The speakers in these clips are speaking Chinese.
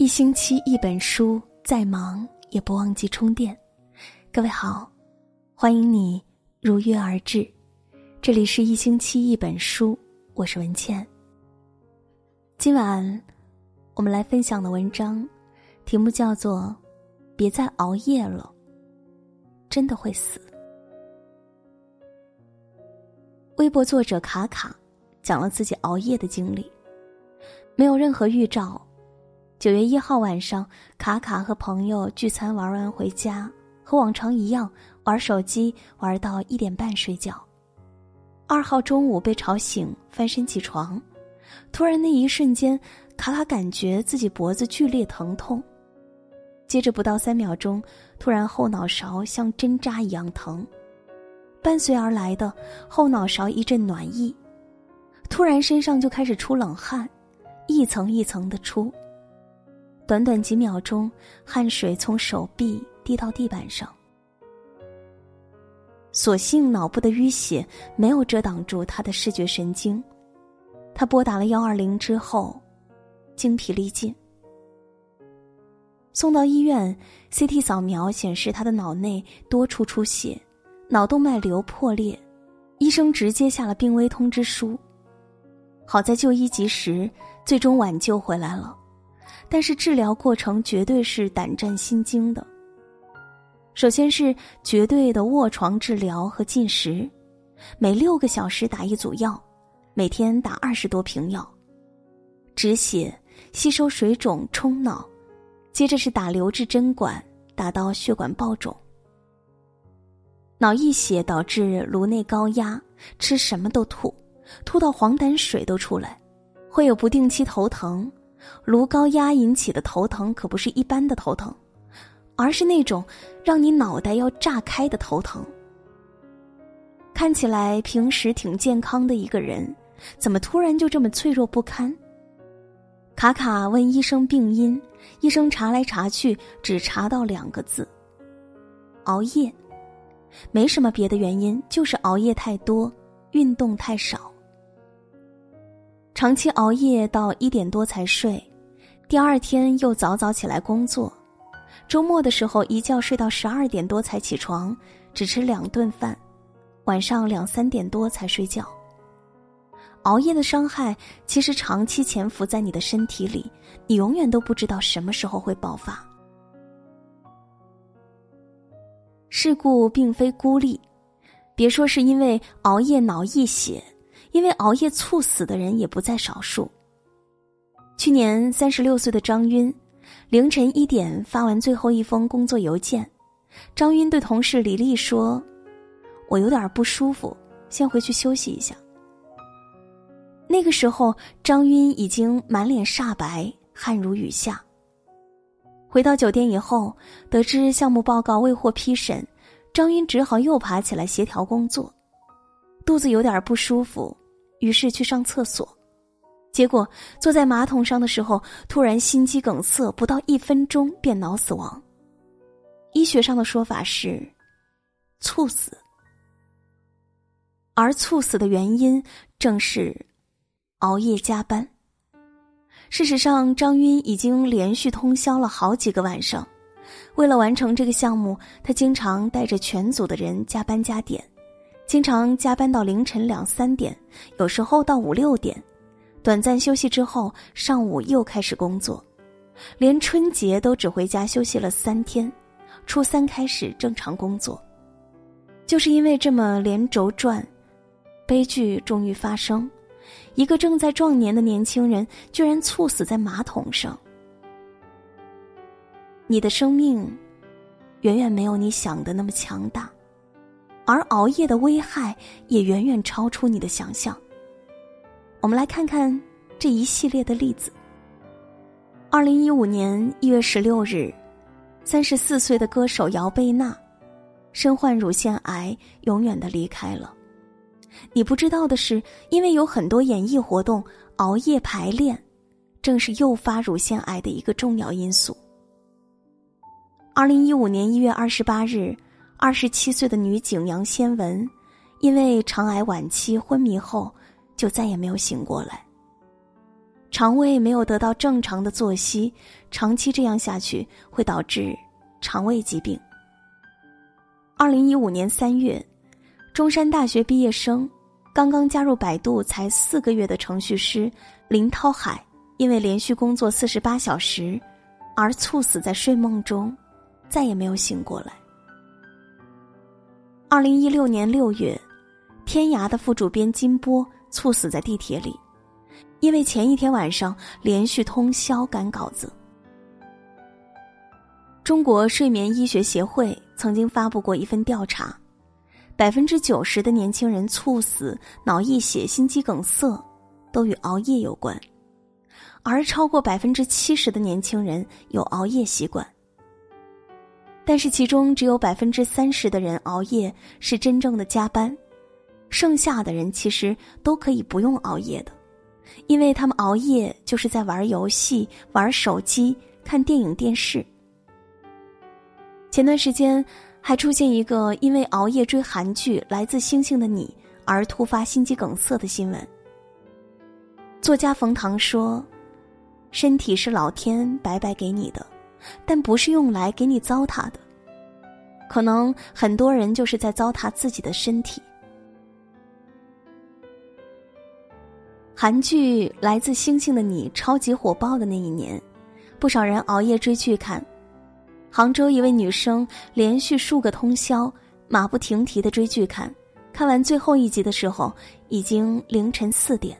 一星期一本书，再忙也不忘记充电。各位好，欢迎你如约而至。这里是一星期一本书，我是文倩。今晚我们来分享的文章，题目叫做《别再熬夜了，真的会死》。微博作者卡卡讲了自己熬夜的经历，没有任何预兆。九月一号晚上，卡卡和朋友聚餐玩完回家，和往常一样玩手机，玩到一点半睡觉。二号中午被吵醒，翻身起床，突然那一瞬间，卡卡感觉自己脖子剧烈疼痛，接着不到三秒钟，突然后脑勺像针扎一样疼，伴随而来的后脑勺一阵暖意，突然身上就开始出冷汗，一层一层的出。短短几秒钟，汗水从手臂滴到地板上。所幸脑部的淤血没有遮挡住他的视觉神经，他拨打了幺二零之后，精疲力尽。送到医院，CT 扫描显示他的脑内多处出血，脑动脉瘤破裂，医生直接下了病危通知书。好在就医及时，最终挽救回来了。但是治疗过程绝对是胆战心惊的。首先是绝对的卧床治疗和进食，每六个小时打一组药，每天打二十多瓶药，止血、吸收水肿、冲脑，接着是打留置针管，打到血管爆肿。脑溢血导致颅内高压，吃什么都吐，吐到黄疸水都出来，会有不定期头疼。颅高压引起的头疼可不是一般的头疼，而是那种让你脑袋要炸开的头疼。看起来平时挺健康的一个人，怎么突然就这么脆弱不堪？卡卡问医生病因，医生查来查去只查到两个字：熬夜，没什么别的原因，就是熬夜太多，运动太少。长期熬夜到一点多才睡，第二天又早早起来工作，周末的时候一觉睡到十二点多才起床，只吃两顿饭，晚上两三点多才睡觉。熬夜的伤害其实长期潜伏在你的身体里，你永远都不知道什么时候会爆发。事故并非孤立，别说是因为熬夜脑溢血。因为熬夜猝死的人也不在少数。去年三十六岁的张晕，凌晨一点发完最后一封工作邮件，张晕对同事李丽说：“我有点不舒服，先回去休息一下。”那个时候，张晕已经满脸煞白，汗如雨下。回到酒店以后，得知项目报告未获批审，张晕只好又爬起来协调工作，肚子有点不舒服。于是去上厕所，结果坐在马桶上的时候，突然心肌梗塞，不到一分钟便脑死亡。医学上的说法是猝死，而猝死的原因正是熬夜加班。事实上，张晕已经连续通宵了好几个晚上，为了完成这个项目，他经常带着全组的人加班加点。经常加班到凌晨两三点，有时候到五六点，短暂休息之后，上午又开始工作，连春节都只回家休息了三天，初三开始正常工作。就是因为这么连轴转，悲剧终于发生，一个正在壮年的年轻人居然猝死在马桶上。你的生命，远远没有你想的那么强大。而熬夜的危害也远远超出你的想象。我们来看看这一系列的例子。二零一五年一月十六日，三十四岁的歌手姚贝娜，身患乳腺癌，永远的离开了。你不知道的是，因为有很多演艺活动熬夜排练，正是诱发乳腺癌的一个重要因素。二零一五年一月二十八日。二十七岁的女警杨先文，因为肠癌晚期昏迷后，就再也没有醒过来。肠胃没有得到正常的作息，长期这样下去会导致肠胃疾病。二零一五年三月，中山大学毕业生、刚刚加入百度才四个月的程序师林涛海，因为连续工作四十八小时，而猝死在睡梦中，再也没有醒过来。二零一六年六月，天涯的副主编金波猝死在地铁里，因为前一天晚上连续通宵赶稿子。中国睡眠医学协会曾经发布过一份调查，百分之九十的年轻人猝死、脑溢血、心肌梗塞都与熬夜有关，而超过百分之七十的年轻人有熬夜习惯。但是其中只有百分之三十的人熬夜是真正的加班，剩下的人其实都可以不用熬夜的，因为他们熬夜就是在玩游戏、玩手机、看电影、电视。前段时间，还出现一个因为熬夜追韩剧《来自星星的你》而突发心肌梗塞的新闻。作家冯唐说：“身体是老天白白给你的，但不是用来给你糟蹋的。可能很多人就是在糟蹋自己的身体。”韩剧《来自星星的你》超级火爆的那一年，不少人熬夜追剧看。杭州一位女生连续数个通宵，马不停蹄的追剧看，看完最后一集的时候已经凌晨四点。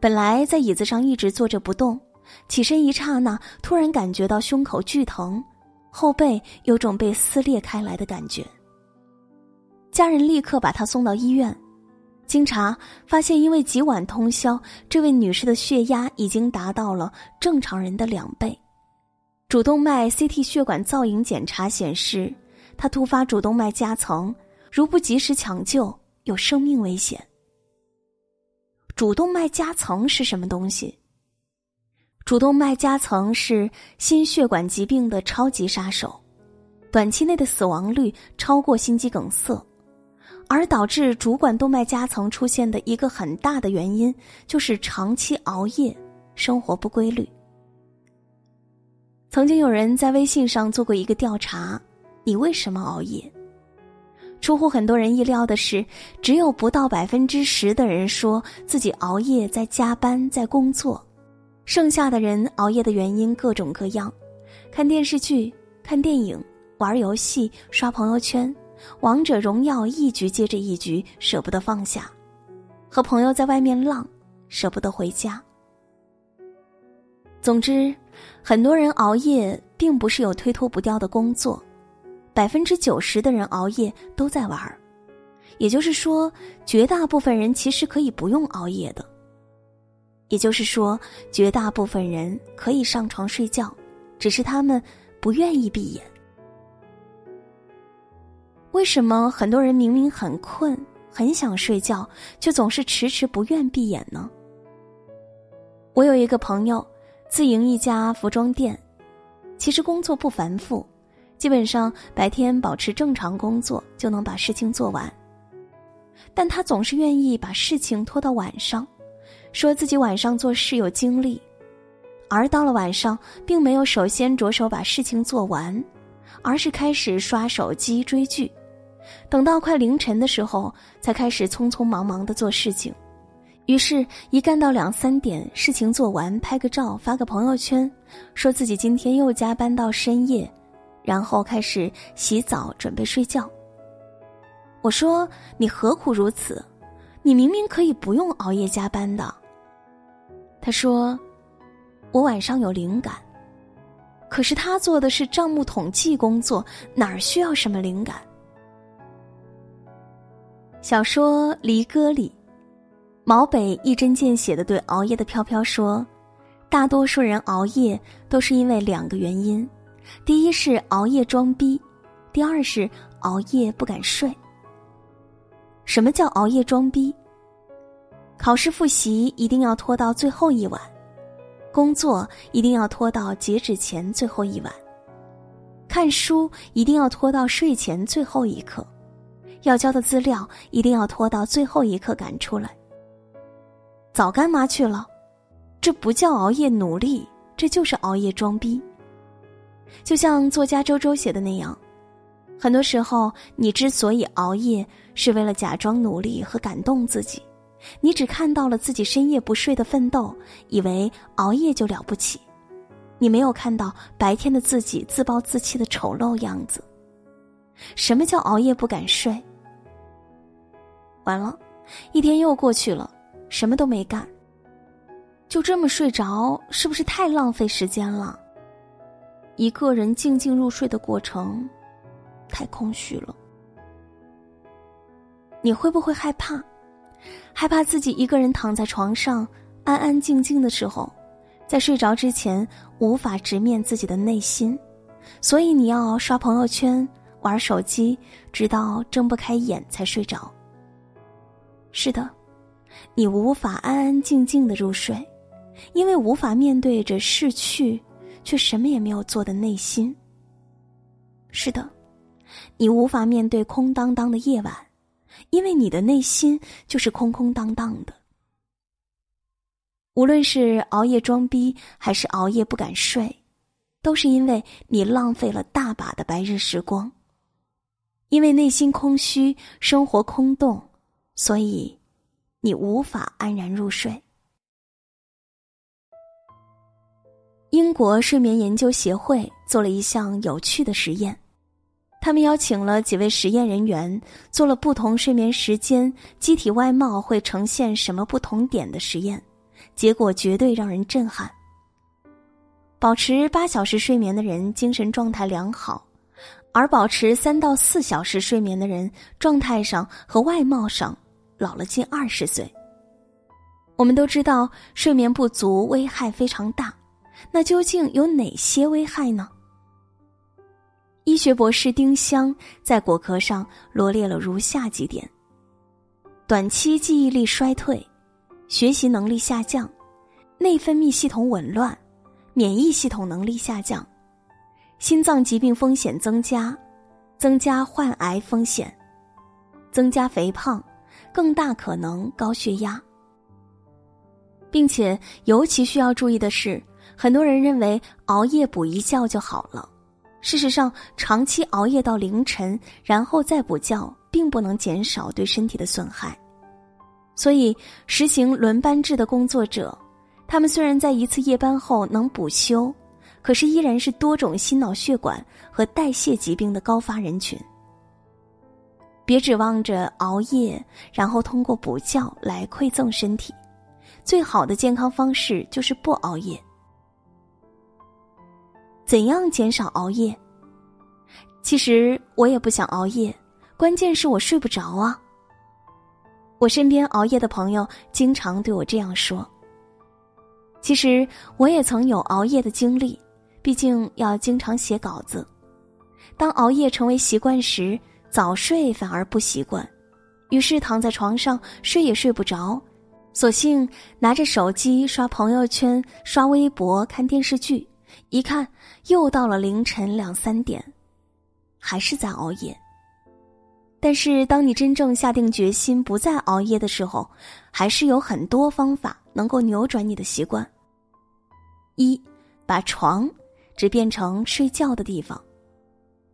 本来在椅子上一直坐着不动，起身一刹那，突然感觉到胸口剧疼，后背有种被撕裂开来的感觉。家人立刻把她送到医院，经查发现，因为几晚通宵，这位女士的血压已经达到了正常人的两倍。主动脉 CT 血管造影检查显示，他突发主动脉夹层，如不及时抢救，有生命危险。主动脉夹层是什么东西？主动脉夹层是心血管疾病的超级杀手，短期内的死亡率超过心肌梗塞，而导致主管动脉夹层出现的一个很大的原因就是长期熬夜，生活不规律。曾经有人在微信上做过一个调查：你为什么熬夜？出乎很多人意料的是，只有不到百分之十的人说自己熬夜在加班在工作，剩下的人熬夜的原因各种各样：看电视剧、看电影、玩游戏、刷朋友圈、王者荣耀一局接着一局舍不得放下，和朋友在外面浪，舍不得回家。总之，很多人熬夜并不是有推脱不掉的工作，百分之九十的人熬夜都在玩儿，也就是说，绝大部分人其实可以不用熬夜的。也就是说，绝大部分人可以上床睡觉，只是他们不愿意闭眼。为什么很多人明明很困、很想睡觉，却总是迟迟不愿闭眼呢？我有一个朋友。自营一家服装店，其实工作不繁复，基本上白天保持正常工作就能把事情做完。但他总是愿意把事情拖到晚上，说自己晚上做事有精力，而到了晚上，并没有首先着手把事情做完，而是开始刷手机追剧，等到快凌晨的时候，才开始匆匆忙忙的做事情。于是，一干到两三点，事情做完，拍个照，发个朋友圈，说自己今天又加班到深夜，然后开始洗澡准备睡觉。我说：“你何苦如此？你明明可以不用熬夜加班的。”他说：“我晚上有灵感。”可是他做的是账目统计工作，哪儿需要什么灵感？小说《离歌》里。毛北一针见血的对熬夜的飘飘说：“大多数人熬夜都是因为两个原因，第一是熬夜装逼，第二是熬夜不敢睡。什么叫熬夜装逼？考试复习一定要拖到最后一晚，工作一定要拖到截止前最后一晚，看书一定要拖到睡前最后一刻，要交的资料一定要拖到最后一刻赶出来。”早干嘛去了？这不叫熬夜努力，这就是熬夜装逼。就像作家周周写的那样，很多时候你之所以熬夜，是为了假装努力和感动自己。你只看到了自己深夜不睡的奋斗，以为熬夜就了不起，你没有看到白天的自己自暴自弃的丑陋样子。什么叫熬夜不敢睡？完了，一天又过去了，什么都没干。就这么睡着，是不是太浪费时间了？一个人静静入睡的过程，太空虚了。你会不会害怕？害怕自己一个人躺在床上安安静静的时候，在睡着之前无法直面自己的内心，所以你要刷朋友圈、玩手机，直到睁不开眼才睡着。是的，你无法安安静静的入睡，因为无法面对着逝去却什么也没有做的内心。是的，你无法面对空荡荡的夜晚，因为你的内心就是空空荡荡的。无论是熬夜装逼，还是熬夜不敢睡，都是因为你浪费了大把的白日时光。因为内心空虚，生活空洞。所以，你无法安然入睡。英国睡眠研究协会做了一项有趣的实验，他们邀请了几位实验人员，做了不同睡眠时间机体外貌会呈现什么不同点的实验，结果绝对让人震撼。保持八小时睡眠的人精神状态良好，而保持三到四小时睡眠的人状态上和外貌上。老了近二十岁。我们都知道睡眠不足危害非常大，那究竟有哪些危害呢？医学博士丁香在果壳上罗列了如下几点：短期记忆力衰退、学习能力下降、内分泌系统紊乱、免疫系统能力下降、心脏疾病风险增加、增加患癌风险、增加肥胖。更大可能高血压，并且尤其需要注意的是，很多人认为熬夜补一觉就好了。事实上，长期熬夜到凌晨，然后再补觉，并不能减少对身体的损害。所以，实行轮班制的工作者，他们虽然在一次夜班后能补休，可是依然是多种心脑血管和代谢疾病的高发人群。别指望着熬夜，然后通过补觉来馈赠身体。最好的健康方式就是不熬夜。怎样减少熬夜？其实我也不想熬夜，关键是我睡不着啊。我身边熬夜的朋友经常对我这样说。其实我也曾有熬夜的经历，毕竟要经常写稿子。当熬夜成为习惯时。早睡反而不习惯，于是躺在床上睡也睡不着，索性拿着手机刷朋友圈、刷微博、看电视剧，一看又到了凌晨两三点，还是在熬夜。但是当你真正下定决心不再熬夜的时候，还是有很多方法能够扭转你的习惯。一，把床只变成睡觉的地方。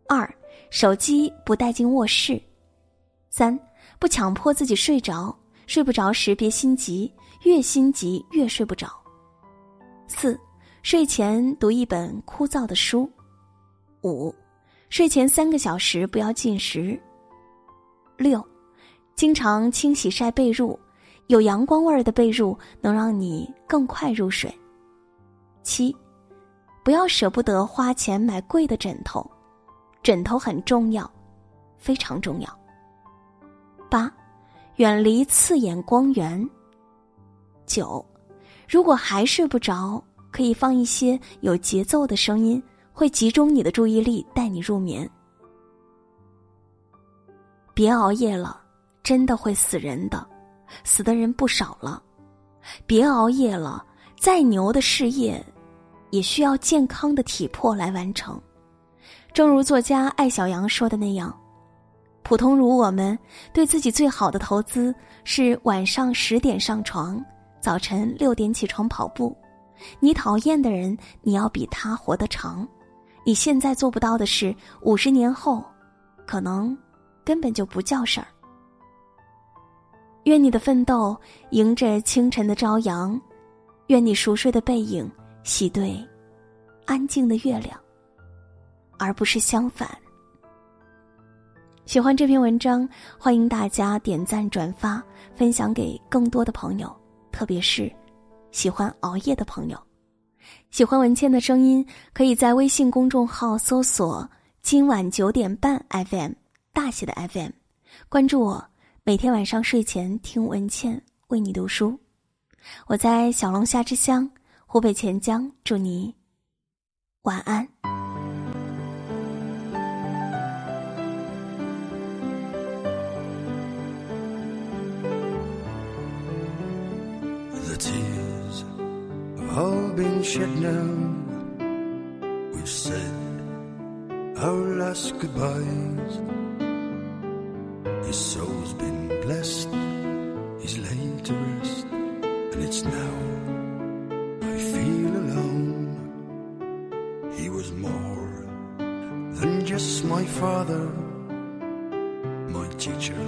二。手机不带进卧室。三，不强迫自己睡着，睡不着时别心急，越心急越睡不着。四，睡前读一本枯燥的书。五，睡前三个小时不要进食。六，经常清洗晒被褥，有阳光味儿的被褥能让你更快入睡。七，不要舍不得花钱买贵的枕头。枕头很重要，非常重要。八，远离刺眼光源。九，如果还睡不着，可以放一些有节奏的声音，会集中你的注意力，带你入眠。别熬夜了，真的会死人的，死的人不少了。别熬夜了，再牛的事业，也需要健康的体魄来完成。正如作家艾小阳说的那样，普通如我们，对自己最好的投资是晚上十点上床，早晨六点起床跑步。你讨厌的人，你要比他活得长。你现在做不到的事，五十年后，可能根本就不叫事儿。愿你的奋斗迎着清晨的朝阳，愿你熟睡的背影喜对安静的月亮，而不是相反。喜欢这篇文章，欢迎大家点赞、转发、分享给更多的朋友，特别是喜欢熬夜的朋友。喜欢文倩的声音，可以在微信公众号搜索“今晚九点半 FM” 大写的 FM，关注我，每天晚上睡前听文倩为你读书。我在小龙虾之乡湖北潜江，祝你晚安。All been shed now. We've said our last goodbyes. His soul's been blessed, he's laid to rest, and it's now I feel alone. He was more than just my father, my teacher,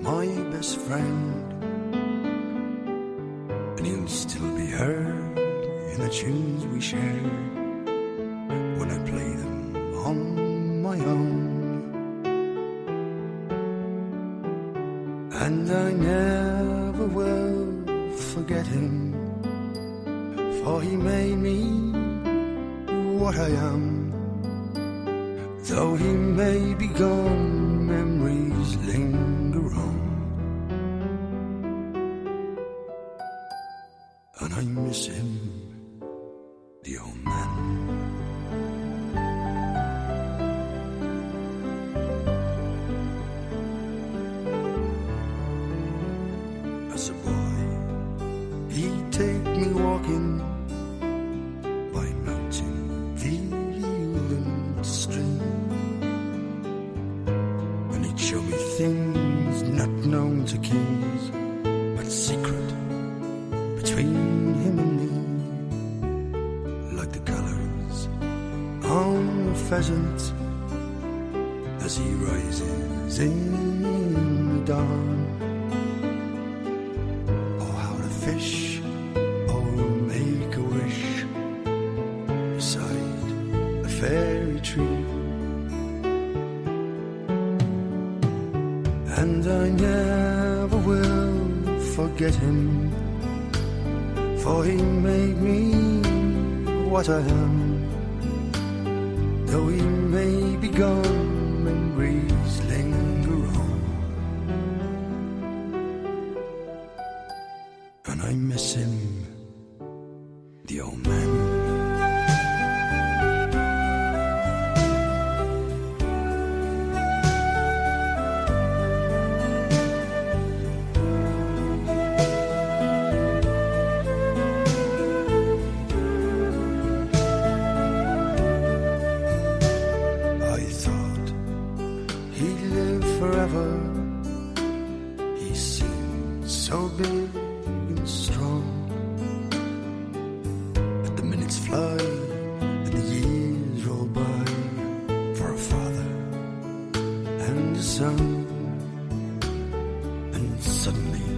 my best friend and he'll still heard in the tunes we share when I play them on my own. And I never will forget him, for he made me what I am. And I miss him, as he rises in the dawn. Oh, how to fish or make a wish beside a fairy tree. And I never will forget him for he made me what I am. And I miss him, the old man. And a son. And suddenly,